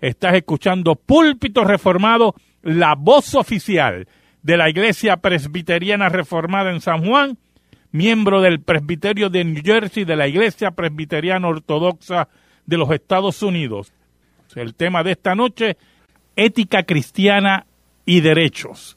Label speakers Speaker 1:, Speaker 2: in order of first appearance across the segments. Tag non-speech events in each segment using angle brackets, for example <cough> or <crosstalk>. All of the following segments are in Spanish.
Speaker 1: Estás escuchando Púlpito Reformado, la voz oficial de la Iglesia Presbiteriana Reformada en San Juan, miembro del Presbiterio de New Jersey de la Iglesia Presbiteriana Ortodoxa de los Estados Unidos. El tema de esta noche, ética cristiana y derechos.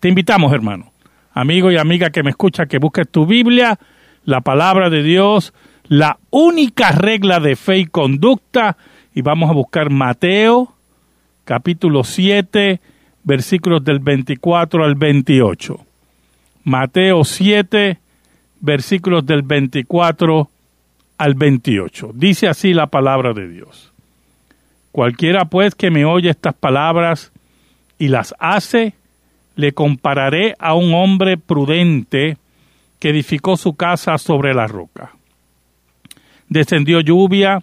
Speaker 1: Te invitamos, hermano, amigo y amiga que me escucha, que busques tu Biblia, la palabra de Dios, la única regla de fe y conducta y vamos a buscar Mateo capítulo 7 versículos del 24 al 28. Mateo 7 versículos del 24 al 28. Dice así la palabra de Dios. Cualquiera pues que me oye estas palabras y las hace, le compararé a un hombre prudente que edificó su casa sobre la roca. Descendió lluvia,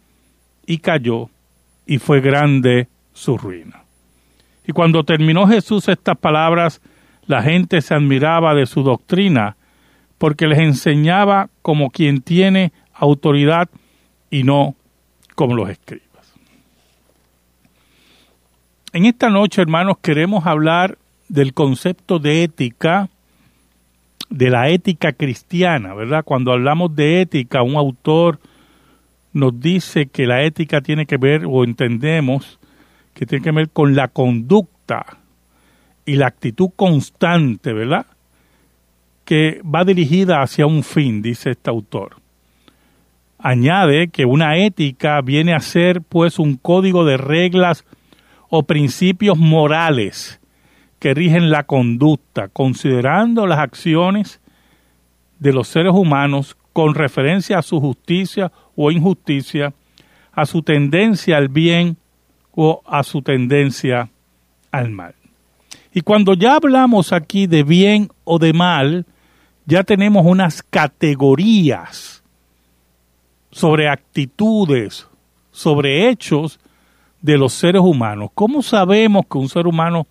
Speaker 1: y cayó, y fue grande su ruina. Y cuando terminó Jesús estas palabras, la gente se admiraba de su doctrina, porque les enseñaba como quien tiene autoridad y no como los escribas. En esta noche, hermanos, queremos hablar del concepto de ética, de la ética cristiana, ¿verdad? Cuando hablamos de ética, un autor nos dice que la ética tiene que ver, o entendemos, que tiene que ver con la conducta y la actitud constante, ¿verdad? Que va dirigida hacia un fin, dice este autor. Añade que una ética viene a ser pues un código de reglas o principios morales que rigen la conducta, considerando las acciones de los seres humanos con referencia a su justicia o injusticia, a su tendencia al bien o a su tendencia al mal. Y cuando ya hablamos aquí de bien o de mal, ya tenemos unas categorías sobre actitudes, sobre hechos de los seres humanos. ¿Cómo sabemos que un ser humano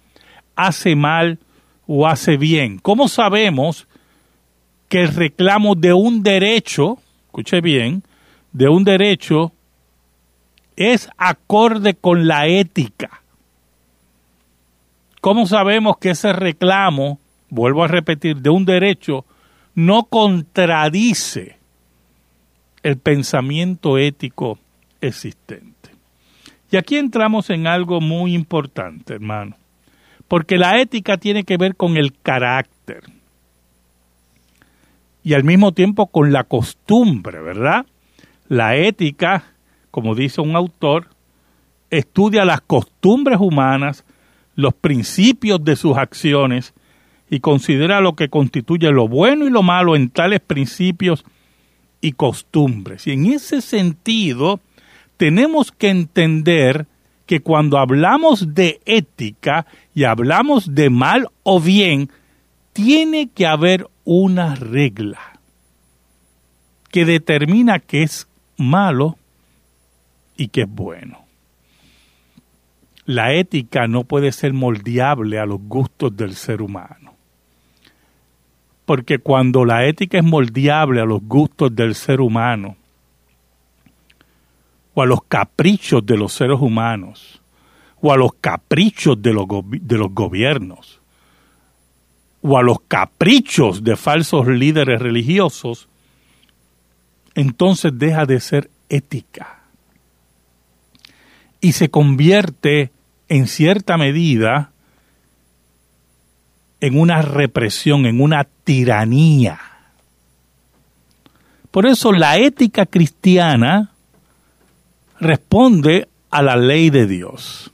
Speaker 1: hace mal o hace bien? ¿Cómo sabemos que el reclamo de un derecho, escuche bien, de un derecho es acorde con la ética. ¿Cómo sabemos que ese reclamo, vuelvo a repetir, de un derecho no contradice el pensamiento ético existente? Y aquí entramos en algo muy importante, hermano, porque la ética tiene que ver con el carácter y al mismo tiempo con la costumbre, ¿verdad? La ética, como dice un autor, estudia las costumbres humanas, los principios de sus acciones y considera lo que constituye lo bueno y lo malo en tales principios y costumbres. Y en ese sentido, tenemos que entender que cuando hablamos de ética y hablamos de mal o bien, tiene que haber una regla que determina qué es malo y qué es bueno. La ética no puede ser moldeable a los gustos del ser humano. Porque cuando la ética es moldeable a los gustos del ser humano, o a los caprichos de los seres humanos, o a los caprichos de los, de los gobiernos, o a los caprichos de falsos líderes religiosos, entonces deja de ser ética. y se convierte en cierta medida en una represión, en una tiranía. Por eso la ética cristiana responde a la ley de Dios.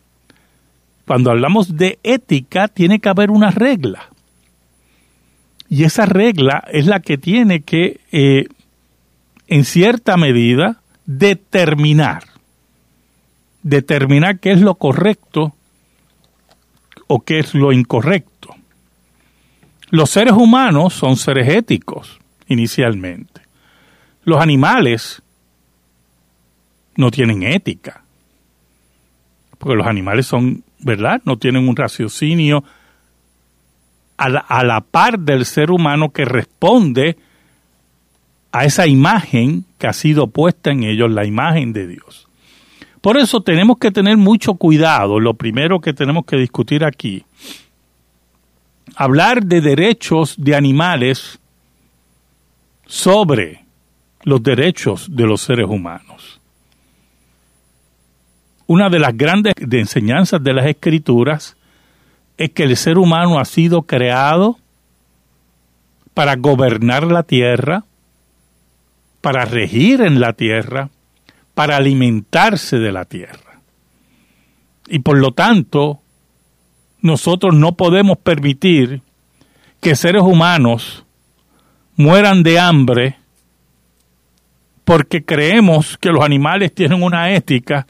Speaker 1: Cuando hablamos de ética, tiene que haber una regla. Y esa regla es la que tiene que, eh, en cierta medida, determinar. Determinar qué es lo correcto o qué es lo incorrecto. Los seres humanos son seres éticos, inicialmente. Los animales no tienen ética. Porque los animales son, ¿verdad? No tienen un raciocinio a la, par del ser humano que responde a esa imagen que ha sido puesta en ellos, la imagen de Dios. Por eso tenemos que tener mucho cuidado. Lo primero que tenemos que discutir aquí, hablar de derechos de animales sobre los derechos de los seres humanos. Una de las grandes enseñanzas de las escrituras es que el ser humano ha sido creado para gobernar la tierra, para regir en la tierra, para alimentarse de la tierra. Y por lo tanto, nosotros no podemos permitir que seres humanos mueran de hambre porque creemos que los animales tienen una ética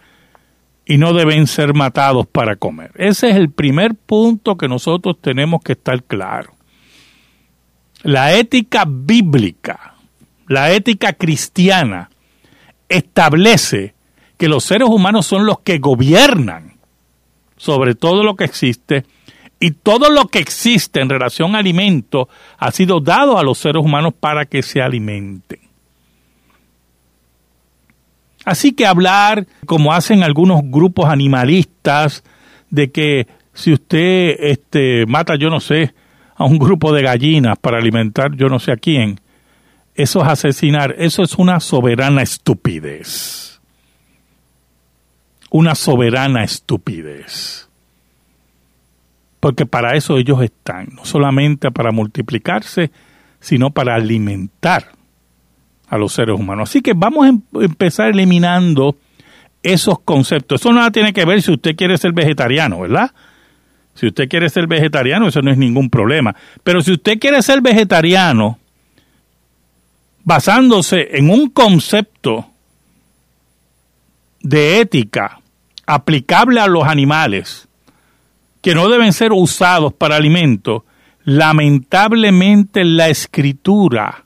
Speaker 1: y no deben ser matados para comer. Ese es el primer punto que nosotros tenemos que estar claros. La ética bíblica, la ética cristiana, establece que los seres humanos son los que gobiernan sobre todo lo que existe y todo lo que existe en relación a alimento ha sido dado a los seres humanos para que se alimenten. Así que hablar, como hacen algunos grupos animalistas, de que si usted este, mata, yo no sé, a un grupo de gallinas para alimentar yo no sé a quién, eso es asesinar, eso es una soberana estupidez. Una soberana estupidez. Porque para eso ellos están, no solamente para multiplicarse, sino para alimentar a los seres humanos. Así que vamos a em-, empezar eliminando esos conceptos. Eso nada tiene que ver si usted quiere ser vegetariano, ¿verdad? Si usted quiere ser vegetariano, eso no es ningún problema. Pero si usted quiere ser vegetariano basándose en un concepto de ética aplicable a los animales, que no deben ser usados para alimento, lamentablemente la escritura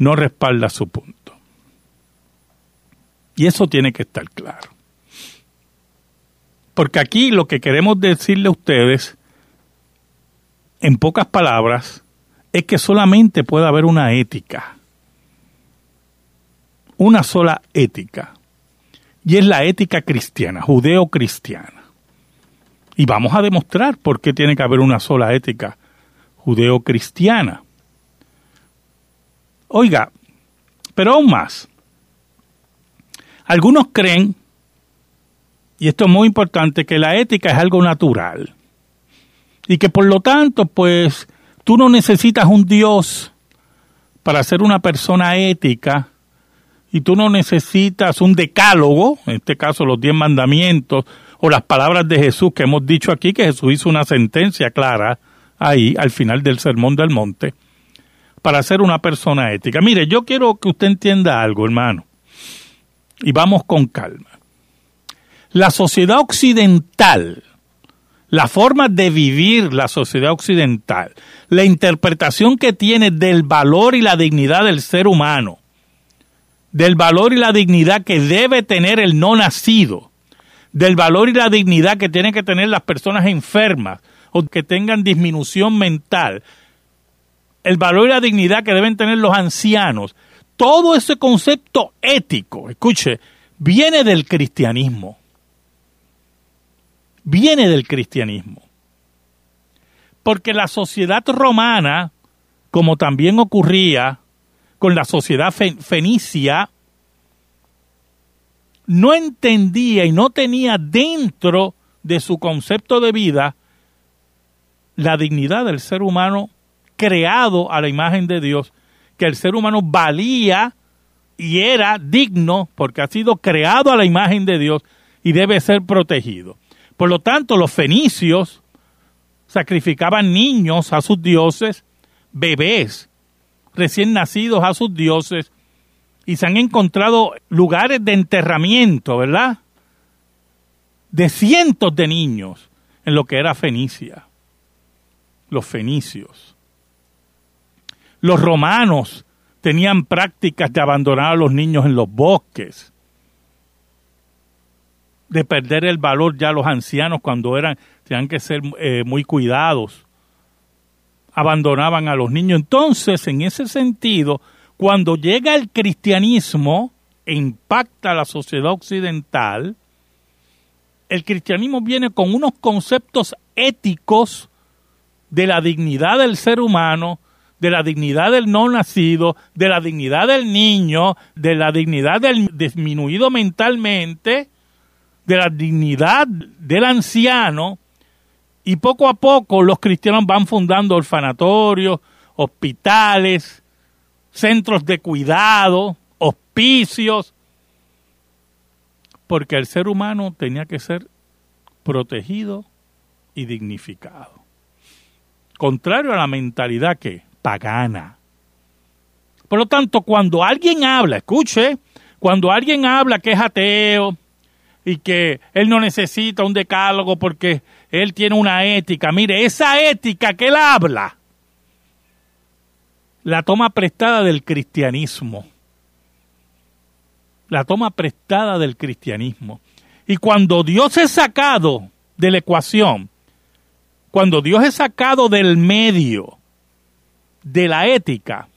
Speaker 1: no respalda su punto. Y eso tiene que estar claro. Porque aquí lo que queremos decirle a ustedes, en pocas palabras, es que solamente puede haber una ética. Una sola ética. Y es la ética cristiana, judeo-cristiana. Y vamos a demostrar por qué tiene que haber una sola ética judeo-cristiana. Oiga, pero aún más. Algunos creen, y esto es muy importante, que la ética es algo natural. Y que por lo tanto, pues, tú no necesitas un Dios para ser una persona ética y tú no necesitas un decálogo, en este caso los diez mandamientos o las palabras de Jesús que hemos dicho aquí, que Jesús hizo una sentencia clara ahí al final del Sermón del Monte para ser una persona ética. Mire, yo quiero que usted entienda algo, hermano, y vamos con calma. La sociedad occidental, la forma de vivir la sociedad occidental, la interpretación que tiene del valor y la dignidad del ser humano, del valor y la dignidad que debe tener el no nacido, del valor y la dignidad que tienen que tener las personas enfermas o que tengan disminución mental, el valor y la dignidad que deben tener los ancianos, todo ese concepto ético, escuche, viene del cristianismo. Viene del cristianismo. Porque la sociedad romana, como también ocurría con la sociedad fenicia, no entendía y no tenía dentro de su concepto de vida la dignidad del ser humano creado a la imagen de Dios, que el ser humano valía y era digno porque ha sido creado a la imagen de Dios y debe ser protegido. Por lo tanto, los fenicios sacrificaban niños a sus dioses, bebés recién nacidos a sus dioses, y se han encontrado lugares de enterramiento, ¿verdad? De cientos de niños en lo que era Fenicia. Los fenicios. Los romanos tenían prácticas de abandonar a los niños en los bosques, de perder el valor ya los ancianos cuando eran, tenían que ser eh, muy cuidados, abandonaban a los niños. Entonces, en ese sentido, cuando llega el cristianismo e impacta a la sociedad occidental, el cristianismo viene con unos conceptos éticos de la dignidad del ser humano, de la dignidad del no nacido, de la dignidad del niño, de la dignidad del disminuido mentalmente, de la dignidad del anciano, y poco a poco los cristianos van fundando orfanatorios, hospitales, centros de cuidado, hospicios, porque el ser humano tenía que ser protegido y dignificado. Contrario a la mentalidad que pagana. Por lo tanto, cuando alguien habla, escuche, cuando alguien habla que es ateo y que él no necesita un decálogo porque él tiene una ética, mire, esa ética que él habla la toma prestada del cristianismo. La toma prestada del cristianismo. Y cuando Dios es sacado de la ecuación, cuando Dios es sacado del medio, de la ética,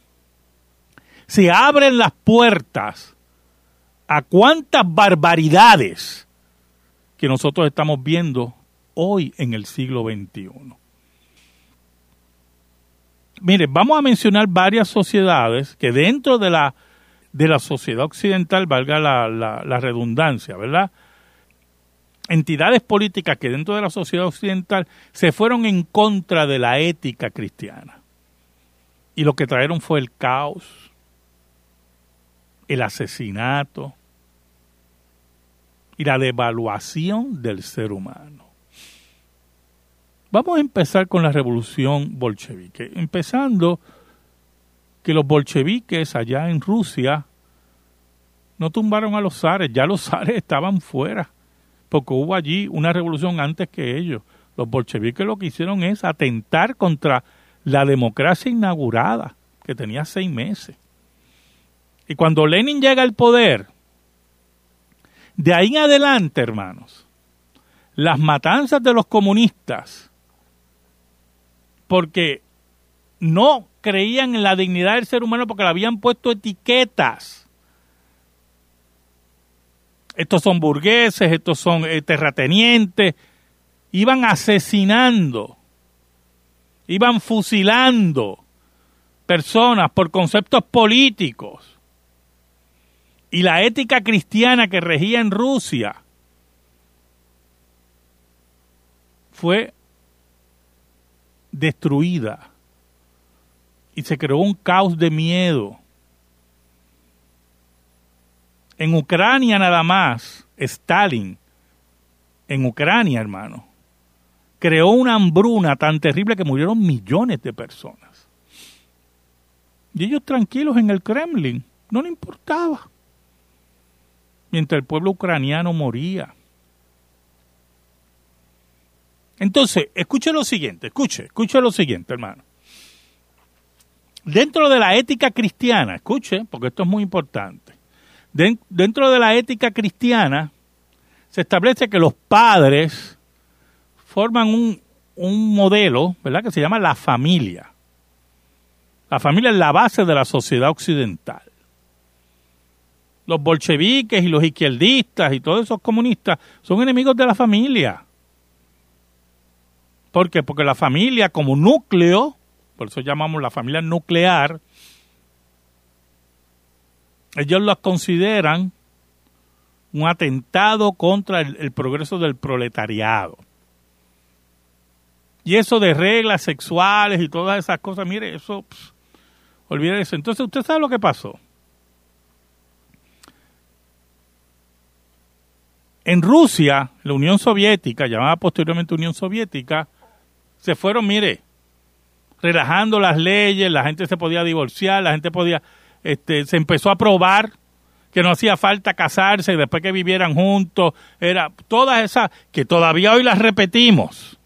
Speaker 1: se abren las puertas a cuántas barbaridades que nosotros estamos viendo hoy en el siglo XXI. Mire, vamos a mencionar varias sociedades que dentro de la, de la sociedad occidental, valga la, la redundancia, ¿verdad? Entidades políticas que dentro de la sociedad occidental se fueron en contra de la ética cristiana y lo que trajeron fue el caos, el asesinato y la devaluación del ser humano. Vamos a empezar con la revolución bolchevique, empezando que los bolcheviques allá en Rusia no tumbaron a los zares, ya los <laughs> zares estaban fuera, porque hubo allí una revolución antes que ellos. Los bolcheviques lo que hicieron es atentar contra la democracia inaugurada, que tenía seis meses. Y cuando Lenin llega al poder, de ahí en adelante, hermanos, las matanzas de los comunistas, porque no creían en la dignidad del ser humano porque le habían puesto etiquetas. Estos son burgueses, estos son eh, terratenientes, iban asesinando iban fusilando personas por conceptos políticos. Y la ética cristiana que regía en Rusia fue destruida y se creó un caos de miedo. En Ucrania nada más, Stalin, en Ucrania hermano, creó una hambruna tan terrible que murieron millones de personas. Y ellos tranquilos en el Kremlin, no le importaba. Mientras el pueblo ucraniano moría. Entonces, escuche lo siguiente, escuche, escuche lo siguiente, hermano. Dentro de la ética cristiana, escuche, porque esto es muy importante. dentro de la ética cristiana se establece que los padres forman un, un modelo, ¿verdad?, que se llama la familia. La familia es la base de la sociedad occidental. Los bolcheviques y los izquierdistas y todos esos comunistas son enemigos de la familia. ¿Por qué? Porque la familia como núcleo, por eso llamamos la familia nuclear, ellos la consideran un atentado contra el, progreso del proletariado. Y eso de reglas sexuales y todas esas cosas, mire, eso, olvide eso. Entonces, ¿usted sabe lo que pasó? En Rusia, la Unión Soviética, llamada posteriormente Unión Soviética, se fueron, mire, relajando las leyes, la gente se podía divorciar, la gente podía, este, se empezó a probar que no hacía falta casarse después que vivieran juntos, era todas esas que todavía hoy las repetimos.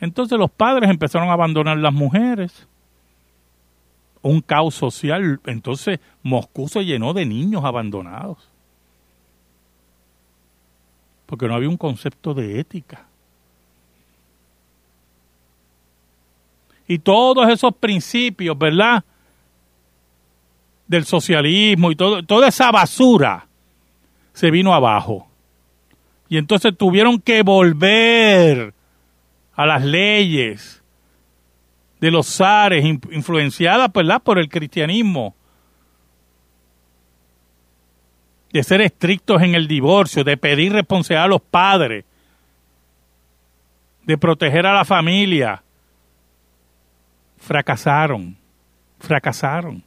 Speaker 1: Entonces los padres empezaron a abandonar las mujeres. Un caos social. Entonces Moscú se llenó de niños abandonados. Porque no había un concepto de ética. Y todos esos principios, ¿verdad? del socialismo y todo, toda esa basura se vino abajo. Y entonces tuvieron que volver a las leyes de los zares influenciadas por el cristianismo. De ser estrictos en el divorcio, de pedir responsabilidad a los padres, de proteger a la familia. Fracasaron, fracasaron.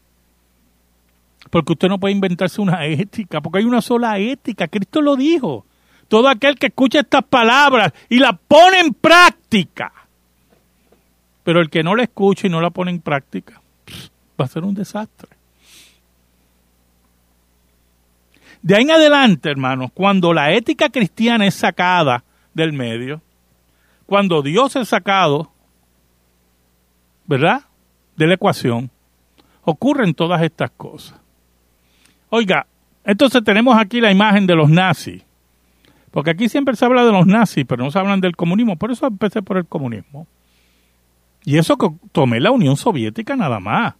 Speaker 1: Porque usted no puede inventarse una <laughs> ética, porque hay una sola ética. Cristo lo dijo. Todo aquel que escucha estas palabras y la pone en práctica. Pero el que no la escucha y no la pone en práctica, va a ser un desastre. De ahí en adelante, hermanos, cuando la ética cristiana es sacada del medio, cuando Dios es sacado, ¿verdad? De la ecuación, ocurren todas estas cosas. Oiga, entonces tenemos aquí la imagen de los nazis. Porque aquí siempre se habla de los nazis, pero no se hablan del comunismo. Por eso empecé por el comunismo. Y eso que tomé la Unión Soviética nada más.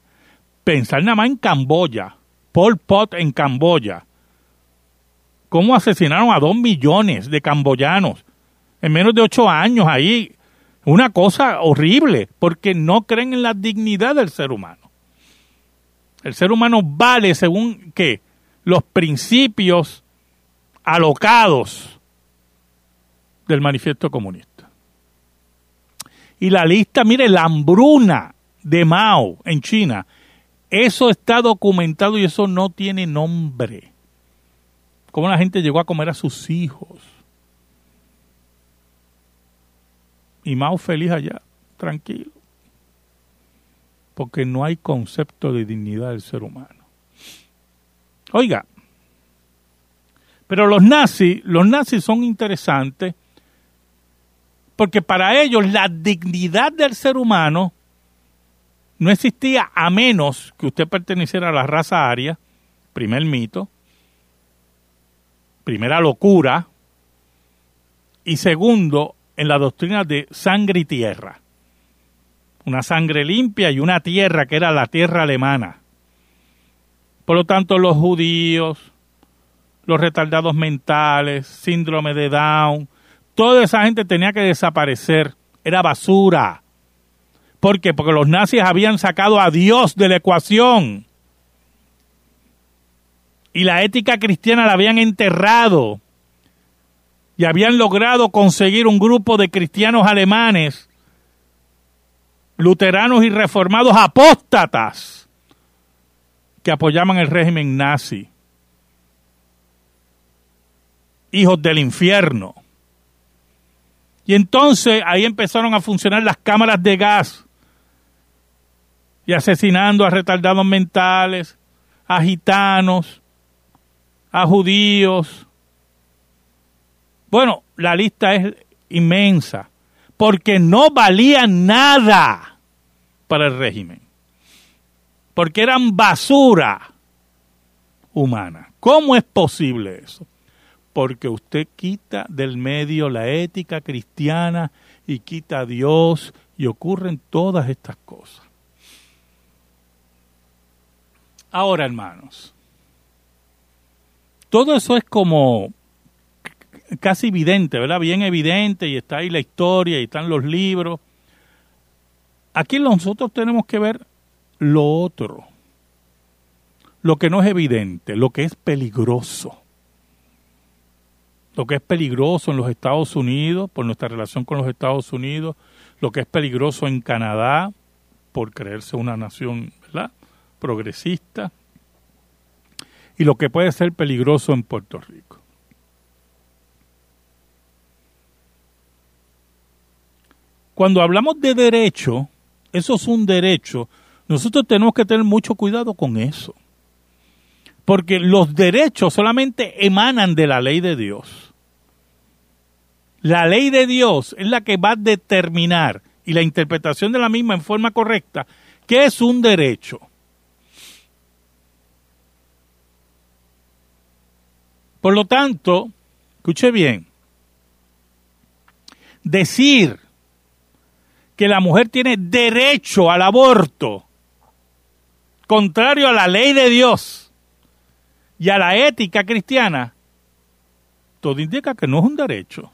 Speaker 1: Pensar nada más en Camboya. Pol Pot en Camboya. Cómo asesinaron a dos millones de camboyanos en menos de ocho años ahí. Una cosa horrible, porque no creen en la dignidad del ser humano. El ser humano vale según qué? Los principios alocados del manifiesto comunista. Y la lista, mire, la hambruna de Mao en China, eso está documentado y eso no tiene nombre. Cómo la gente llegó a comer a sus hijos. Y Mao feliz allá, tranquilo porque no hay concepto de dignidad del ser humano. Oiga, pero los nazis, los nazis son interesantes porque para ellos la dignidad del ser humano no existía a menos que usted perteneciera a la raza aria, primer mito, primera locura, y segundo, en la doctrina de sangre y tierra una sangre limpia y una tierra que era la tierra alemana. Por lo tanto, los judíos, los retardados mentales, síndrome de Down, toda esa gente tenía que desaparecer. Era basura. ¿Por qué? Porque los nazis habían sacado a Dios de la ecuación. Y la ética cristiana la habían enterrado. Y habían logrado conseguir un grupo de cristianos alemanes luteranos y reformados apóstatas que apoyaban el régimen nazi. Hijos del infierno. Y entonces ahí empezaron a funcionar las cámaras de gas y asesinando a retardados mentales, a gitanos, a judíos. Bueno, la lista es inmensa porque no valían nada para el régimen, porque eran basura humana. ¿Cómo es posible eso? Porque usted quita del medio la ética cristiana y quita a Dios y ocurren todas estas cosas. Ahora, hermanos, todo eso es como casi evidente, ¿verdad? Bien evidente y está ahí la historia y están los libros. Aquí nosotros tenemos que ver lo otro, lo que no es evidente, lo que es peligroso. Lo que es peligroso en los Estados Unidos por nuestra relación con los Estados Unidos, lo que es peligroso en Canadá por creerse una nación ¿verdad? progresista y lo que puede ser peligroso en Puerto Rico. Cuando hablamos de derecho, eso es un derecho, nosotros tenemos que tener mucho cuidado con eso. Porque los derechos solamente emanan de la ley de Dios. La ley de Dios es la que va a determinar, y la interpretación de la misma en forma correcta, qué es un derecho. Por lo tanto, escuche bien, decir que la mujer tiene derecho al aborto, contrario a la ley de Dios y a la ética cristiana, todo indica que no es un derecho.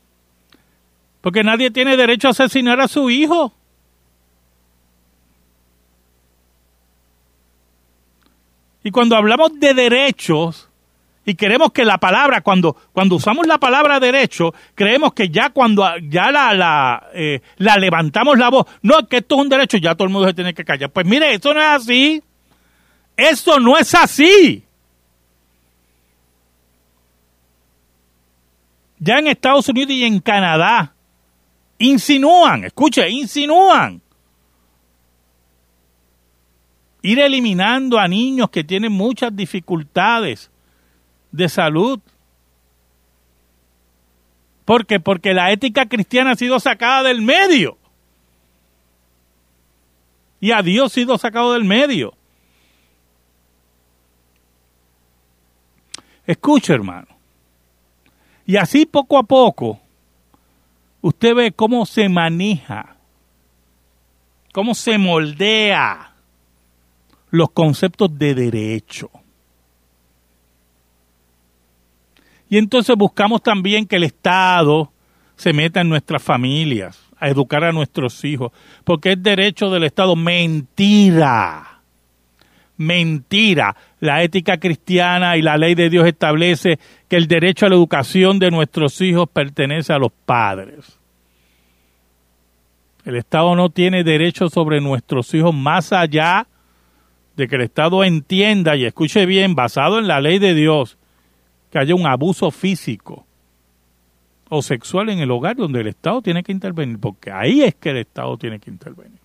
Speaker 1: Porque nadie tiene derecho a asesinar a su hijo. Y cuando hablamos de derechos, y queremos que la palabra, cuando, cuando usamos la palabra derecho, creemos que ya cuando ya la, la, eh, levantamos la voz, no, que esto es un derecho, ya todo el mundo se tiene que callar. Pues mire, eso no es así. Eso no es así. Ya en Estados Unidos y en Canadá insinúan, escuche, insinúan ir eliminando a niños que tienen muchas dificultades de salud. ¿Por qué? Porque la ética cristiana ha sido sacada del medio. Y a Dios ha sido sacado del medio. Escuche, hermano. Y así poco a poco, usted ve cómo se maneja, cómo se moldea los conceptos de derecho. Y entonces buscamos también que el Estado se meta en nuestras familias, a educar a nuestros hijos, porque es derecho del Estado. Mentira. Mentira. La ética cristiana y la ley de Dios establece que el derecho a la educación de nuestros hijos pertenece a los padres. El Estado no tiene derecho sobre nuestros hijos más allá de que el Estado entienda y escuche bien, basado en la ley de Dios, que haya un abuso físico o sexual en el hogar donde el Estado tiene que intervenir, porque ahí es que el Estado tiene que intervenir.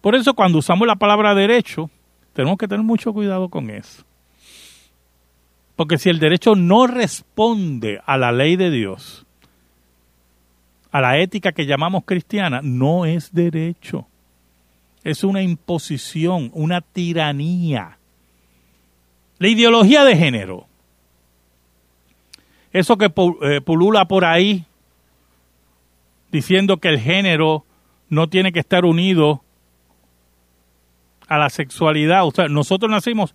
Speaker 1: Por eso cuando usamos la palabra derecho, tenemos que tener mucho cuidado con eso. Porque si el derecho no responde a la ley de Dios, a la ética que llamamos cristiana, no es derecho. Es una imposición, una tiranía. La ideología de género eso que eh, pulula por ahí diciendo que el género no tiene que estar unido a la sexualidad. O nosotros nacimos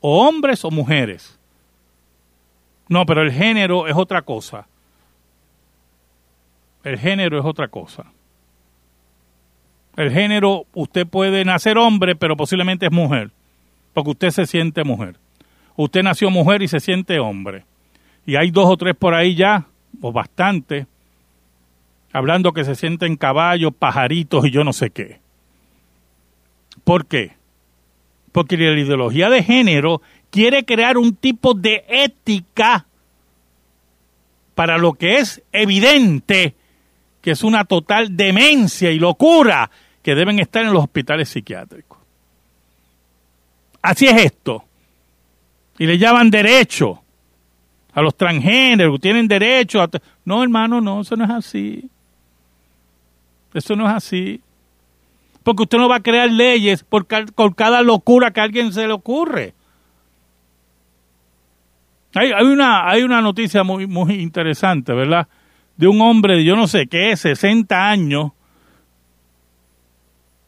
Speaker 1: o hombres o mujeres. No, pero el género es otra cosa. El género es otra cosa. El género, usted puede nacer hombre, pero posiblemente es mujer, porque usted se siente mujer. Usted nació mujer y se siente hombre y hay dos o tres por ahí ya, o bastante, hablando que se sienten caballos, pajaritos y yo no sé qué. ¿Por qué? Porque la ideología de género quiere crear un tipo de ética para lo que es evidente que es una total demencia y locura que deben estar en los hospitales psiquiátricos. Así es esto. Y le llaman derecho a los transgéneros, tienen derecho a... No, hermano, no, eso no es así. Eso no es así. Porque usted no va a crear leyes por, cada locura que a alguien se le ocurre. Hay, hay, una, hay una noticia muy, muy interesante, ¿verdad? De un hombre de yo no sé qué, 60 años,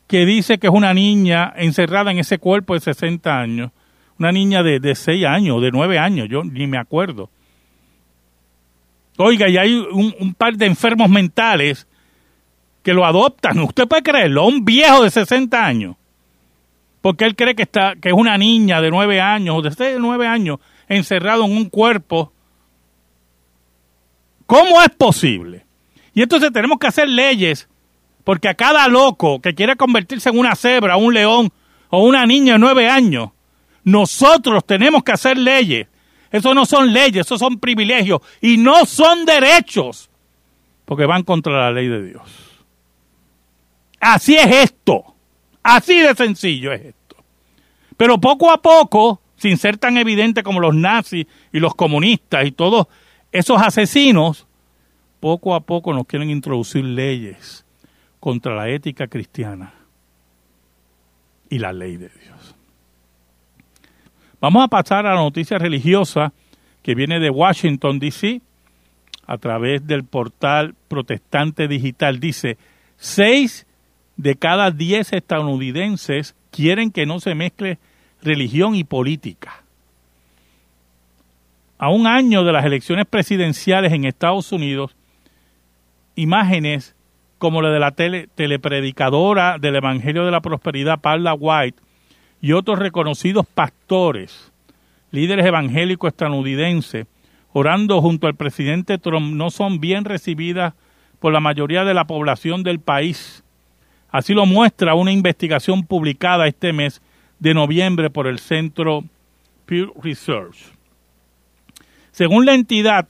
Speaker 1: que dice que es una niña encerrada en ese cuerpo de 60 años. Una niña de, de 6 años, de 9 años, yo ni me acuerdo. Oiga, y hay un, par de enfermos mentales que lo adoptan. Usted puede creerlo, un viejo de 60 años. Porque él cree que, está, que es una niña de 9 años o de 9 años encerrado en un cuerpo ¿Cómo es posible? Y entonces tenemos que hacer leyes porque a cada loco que quiera convertirse en una cebra, un león o una niña de nueve años, nosotros tenemos que hacer leyes. Eso no son leyes, eso son privilegios y no son derechos porque van contra la ley de Dios. Así es esto. Así de sencillo es esto. Pero poco a poco, sin ser tan evidente como los nazis y los comunistas y todos esos asesinos, poco a poco nos quieren introducir leyes contra la ética cristiana y la ley de Dios. Vamos a pasar a la noticia religiosa que viene de Washington, D.C., a través del portal protestante digital. Dice, seis de cada diez estadounidenses quieren que no se mezcle religión y política. A un año de las elecciones presidenciales en Estados Unidos, imágenes como la de la telepredicadora del Evangelio de la Prosperidad, Paula White, y otros reconocidos pastores, líderes evangélicos estadounidenses, orando junto al presidente Trump, no son bien recibidas por la mayoría de la población del país. Así lo muestra una investigación publicada este mes de noviembre por el Centro Pew Research. Según la entidad,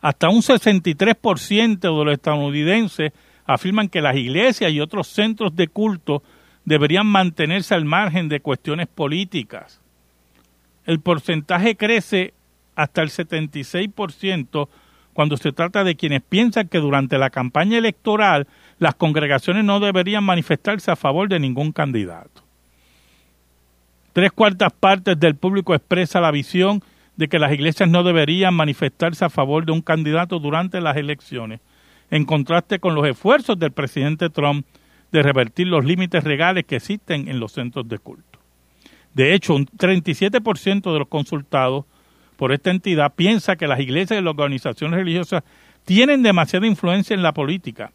Speaker 1: hasta un 63% de los estadounidenses afirman que las iglesias y otros centros de culto deberían mantenerse al margen de cuestiones políticas. El porcentaje crece hasta el 76% cuando se trata de quienes piensan que durante la campaña electoral las congregaciones no deberían manifestarse a favor de ningún candidato. Tres cuartas partes del público expresa la visión de que las iglesias no deberían manifestarse a favor de un candidato durante las elecciones, en contraste con los esfuerzos del presidente Trump de revertir los límites legales que existen en los centros de culto. De hecho, un 37% de los consultados por esta entidad piensa que las iglesias y las organizaciones religiosas tienen demasiada influencia en la política,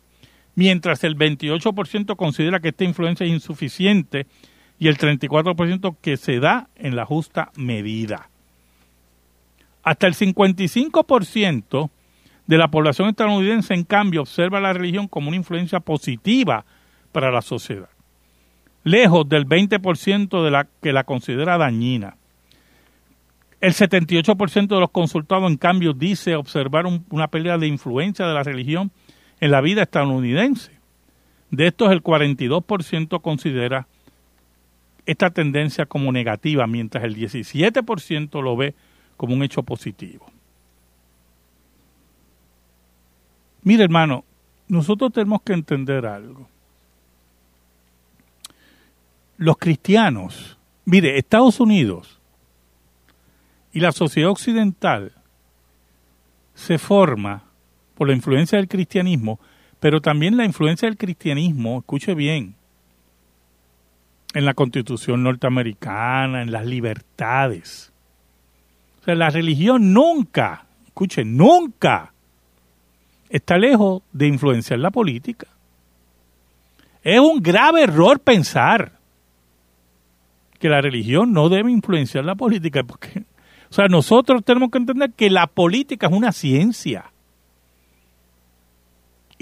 Speaker 1: mientras el 28% considera que esta influencia es insuficiente y el 34% que se da en la justa medida. Hasta el 55% de la población estadounidense, en cambio, observa la religión como una influencia positiva para la sociedad, lejos del 20% de la que la considera dañina. El 78% de los consultados, en cambio, dice observar una pérdida de influencia de la religión en la vida estadounidense. De estos, el 42% considera esta tendencia como negativa, mientras el 17% lo ve como un hecho positivo. Mire, hermano, nosotros tenemos que entender algo. Los cristianos, mire, Estados Unidos y la sociedad occidental se forma por la influencia del cristianismo, pero también la influencia del cristianismo, escuche bien, en la constitución norteamericana, en las libertades. O sea, la religión nunca, escuche, nunca está lejos de influenciar la política. Es un grave error pensar que la religión no debe influenciar la política, porque o sea, nosotros tenemos que entender que la política es una ciencia.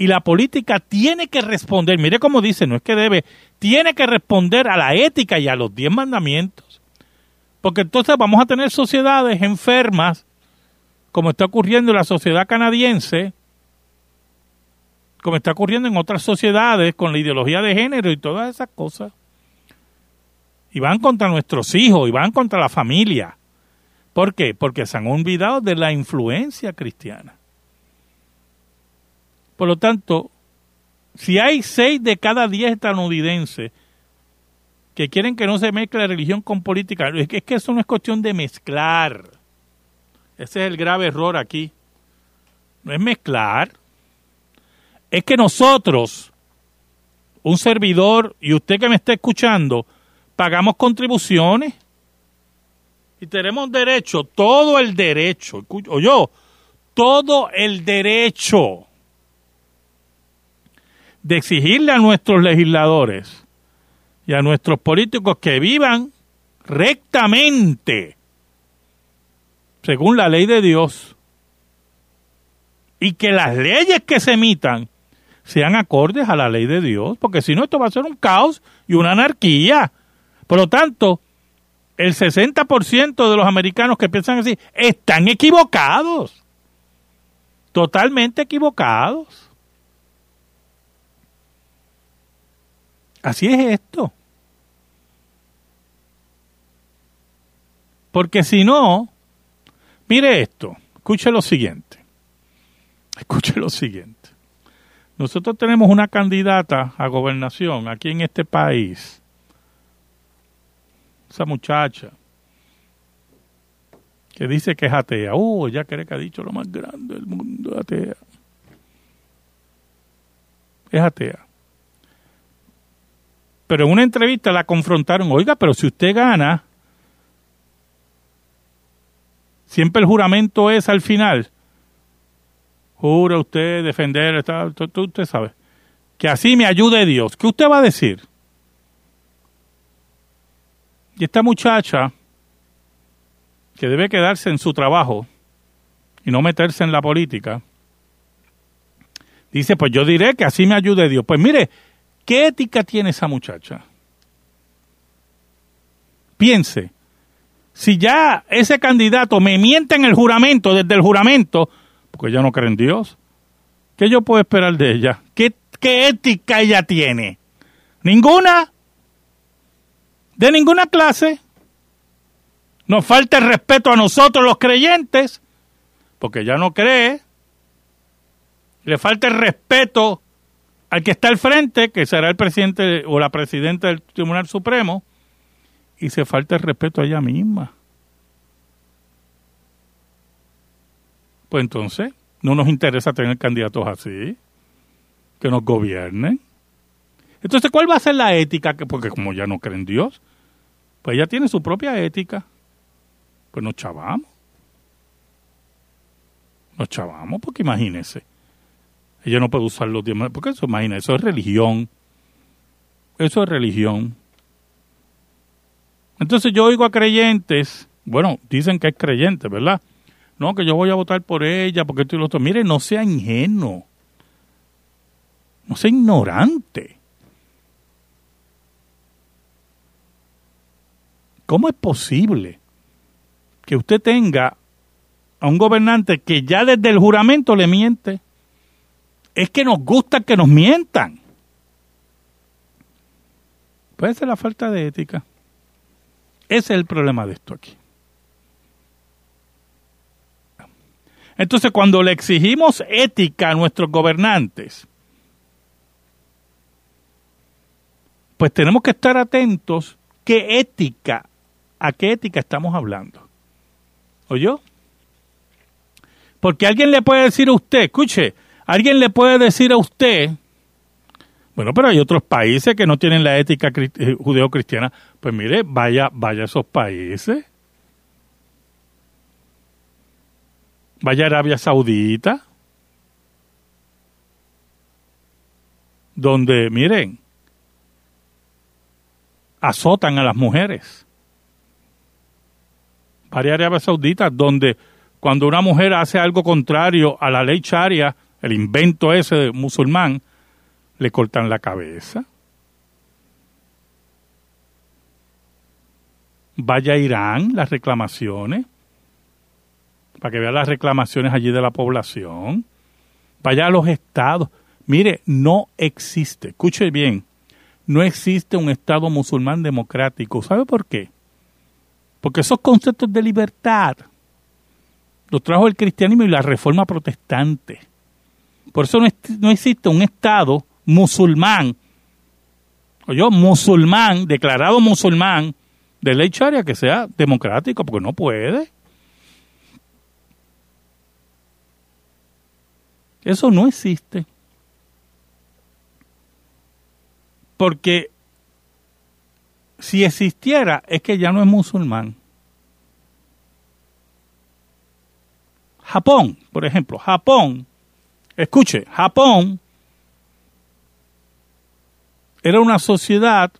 Speaker 1: Y la política tiene que responder, mire cómo dice, no es que debe, tiene que responder a la ética y a los diez mandamientos. Porque entonces vamos a tener sociedades enfermas, como está ocurriendo en la sociedad canadiense, como está ocurriendo en otras sociedades con la ideología de género y todas esas cosas. Y van contra nuestros hijos, y van contra la familia. ¿Por qué? Porque se han olvidado de la influencia cristiana. Por lo tanto, si hay seis de cada diez estadounidenses que quieren que no se mezcle religión con política, es que, es que eso no es cuestión de mezclar. Ese es el grave error aquí. No es mezclar. Es que nosotros, un servidor y usted que me está escuchando, pagamos contribuciones y tenemos derecho, todo el derecho, o yo, todo el derecho de exigirle a nuestros legisladores y a nuestros políticos que vivan rectamente, según la ley de Dios, y que las leyes que se emitan sean acordes a la ley de Dios, porque si no esto va a ser un caos y una anarquía. Por lo tanto, el 60% de los americanos que piensan así están equivocados, totalmente equivocados. Así es esto. Porque si no, mire esto, escuche lo siguiente. <laughs> Escuche lo siguiente. Nosotros tenemos una candidata a gobernación aquí en este país. Esa muchacha que dice que es atea. Oh, ella cree que ha dicho lo más grande del mundo, atea. Es atea. Pero en una entrevista la confrontaron, oiga, pero si usted gana, siempre el juramento es al final jura usted defender, usted sabe, que así me ayude Dios. ¿Qué usted va a decir? Y esta muchacha, que debe quedarse en su trabajo y no meterse en la política, dice, pues yo diré que así me ayude Dios. Pues mire, ¿qué ética tiene esa muchacha? Piense, si ya ese candidato me miente en el juramento, desde el juramento, porque ella no cree en Dios. ¿Qué yo puedo esperar de ella? ¿Qué, qué ética ella tiene? ¿Ninguna? ¿De ninguna clase? Nos falta el respeto a nosotros los creyentes, porque ella no cree. Le falta el respeto al que está al frente, que será el presidente o la presidenta del Tribunal Supremo, y se falta el respeto a ella misma. Pues entonces, no nos interesa tener candidatos así, que nos gobiernen. Entonces, ¿cuál va a ser la ética? Porque como ya no creen Dios, pues ella tiene su propia ética. Pues nos chavamos. Nos chavamos, porque imagínese. Ella no puede usar los demás, porque eso, imagínese, eso es religión. Eso es religión. Entonces yo oigo a creyentes, bueno, dicen que es creyente, ¿verdad? no, que yo voy a votar por ella, porque esto y lo otro. Mire, no sea ingenuo, no sea ignorante. ¿Cómo es posible que usted tenga a un gobernante que ya desde el juramento le miente? Es que nos gusta que nos mientan. Puede ser la falta de ética. Ese es el problema de esto aquí. Entonces, cuando le exigimos ética a nuestros gobernantes, pues tenemos que estar atentos qué ética, a qué ética estamos hablando. ¿Oyó? Porque alguien le puede decir a usted, escuche, alguien le puede decir a usted, bueno, pero hay otros países que no tienen la ética eh, judeo-cristiana, pues mire, vaya, vaya a esos países. Vaya Arabia Saudita, donde, miren, azotan a las mujeres. Vaya a Arabia Saudita, donde cuando una mujer hace algo contrario a la ley charia, el invento ese de musulmán, le cortan la cabeza. Vaya a Irán, las reclamaciones para que vea las reclamaciones allí de la población. Vaya a los estados. Mire, no existe, escuche bien, no existe un estado musulmán democrático. ¿Sabe por qué? Porque esos conceptos de libertad los trajo el cristianismo y la reforma protestante. Por eso no, existe un estado musulmán, o yo, musulmán, declarado musulmán, de ley charia que sea democrático, porque no puede. Eso no existe. Porque si existiera es que ya no es musulmán. Japón, por ejemplo, Japón, escuche, Japón era una sociedad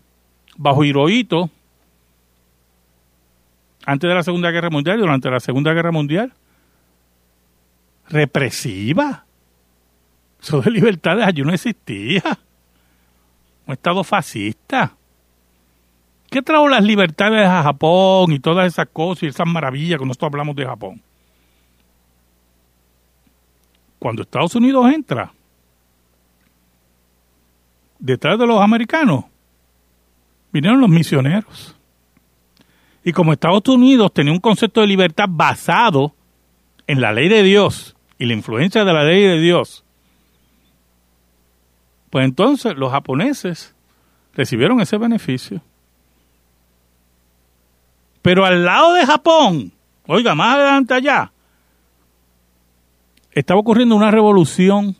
Speaker 1: bajo Hirohito antes de la Segunda Guerra Mundial y durante la Segunda Guerra Mundial represiva Eso de libertades allí no existía. Un estado fascista. ¿Qué trajo las libertades a Japón y todas esas cosas y esas maravillas que nosotros hablamos de Japón? Cuando Estados Unidos entra detrás de los americanos, vinieron los misioneros. Y como Estados Unidos tenía un concepto de libertad basado en la ley de Dios y la influencia de la ley de Dios, pues entonces los japoneses recibieron ese beneficio. Pero al lado de Japón, oiga, más adelante allá, estaba ocurriendo una revolución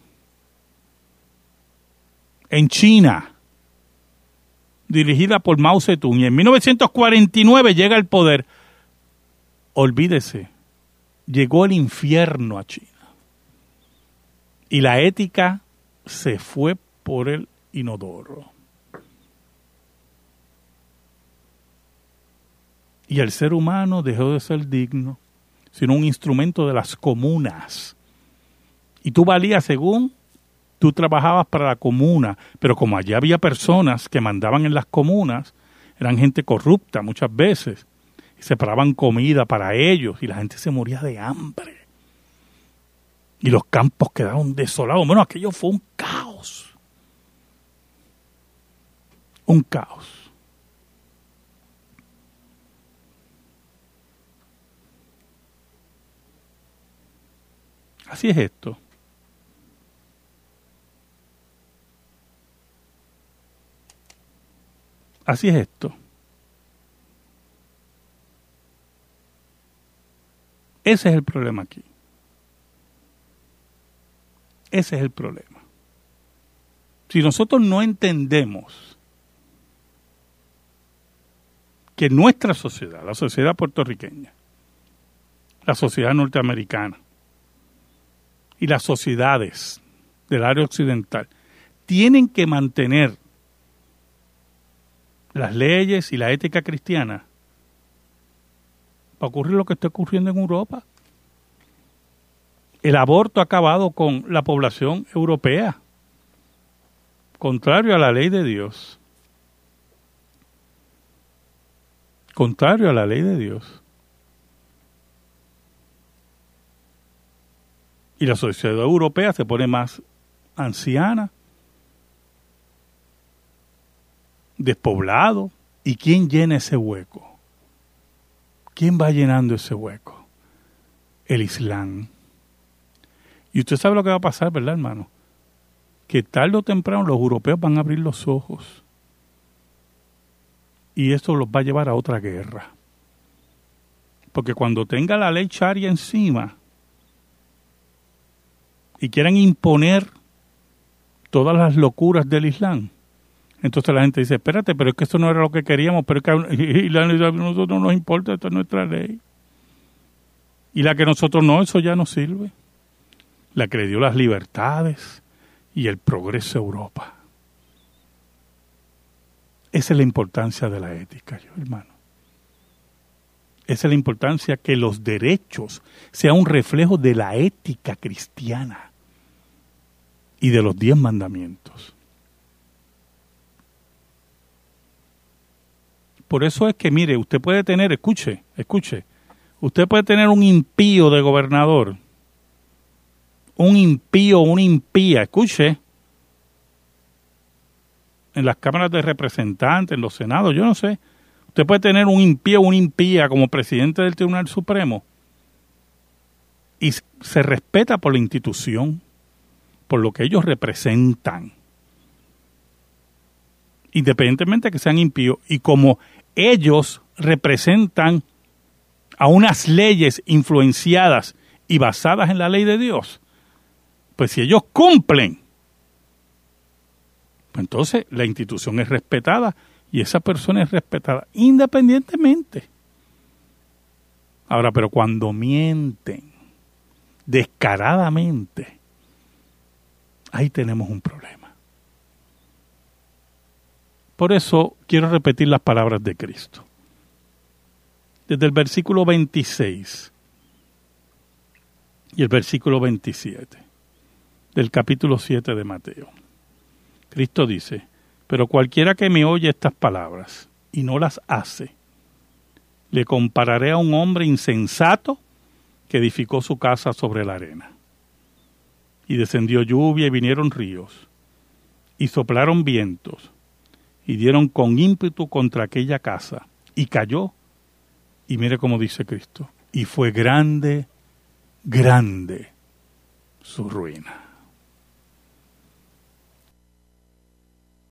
Speaker 1: en China dirigida por Mao Zedong y en 1949 llega al poder. Olvídese, llegó el infierno a China. Y la ética se fue por el inodoro. Y el ser humano dejó de ser digno, sino un instrumento de las comunas. Y tú valías según tú trabajabas para la comuna, pero como allá había personas que mandaban en las comunas, eran gente corrupta muchas veces, y separaban comida para ellos, y la gente se moría de hambre. Y los campos quedaron desolados. Bueno, aquello fue un caos un caos. Así es esto. Así es esto. Ese es el problema aquí. Ese es el problema. Si nosotros no entendemos que nuestra sociedad, la sociedad puertorriqueña, la sociedad norteamericana y las sociedades del área occidental tienen que mantener las leyes y la ética cristiana para ocurrir lo que está ocurriendo en Europa. El aborto ha acabado con la población europea, contrario a la ley de Dios. contrario a la ley de Dios. Y la sociedad europea se pone más anciana, despoblado. ¿Y quién llena ese hueco? ¿Quién va llenando ese hueco? El Islam. Y usted sabe lo que va a pasar, ¿verdad, hermano? Que tarde o temprano los europeos van a abrir los ojos y esto los va a llevar a otra guerra. Porque cuando tenga la ley Sharia encima y quieran imponer todas las locuras del Islam, entonces la gente dice, espérate, pero es que esto no era lo que queríamos, pero es que <laughs> a nosotros no nos importa, esta es nuestra ley. Y la que nosotros no, eso ya no sirve. La que le dio las libertades y el progreso a Europa. Esa es la importancia de la ética, hermano. Esa es la importancia que los derechos sean un reflejo de la ética cristiana y de los diez mandamientos. Por eso es que, mire, usted puede tener, escuche, escuche, usted puede tener un impío de gobernador, un impío, una impía, escuche, en las cámaras de representantes, en los senados, yo no sé. Usted puede tener un impío una impía como presidente del Tribunal Supremo y se respeta por la institución, por lo que ellos representan, independientemente de que sean impíos, y como ellos representan a unas leyes influenciadas y basadas en la ley de Dios, pues si ellos cumplen entonces la institución es respetada y esa persona es respetada independientemente. Ahora, pero cuando mienten descaradamente, ahí tenemos un problema. Por eso quiero repetir las palabras de Cristo. Desde el versículo 26 y el versículo 27 del capítulo 7 de Mateo. Cristo dice, pero cualquiera que me oye estas palabras y no las hace, le compararé a un hombre insensato que edificó su casa sobre la arena. Y descendió lluvia y vinieron ríos, y soplaron vientos, y dieron con ímpetu contra aquella casa, y cayó. Y mire cómo dice Cristo, y fue grande, grande su ruina.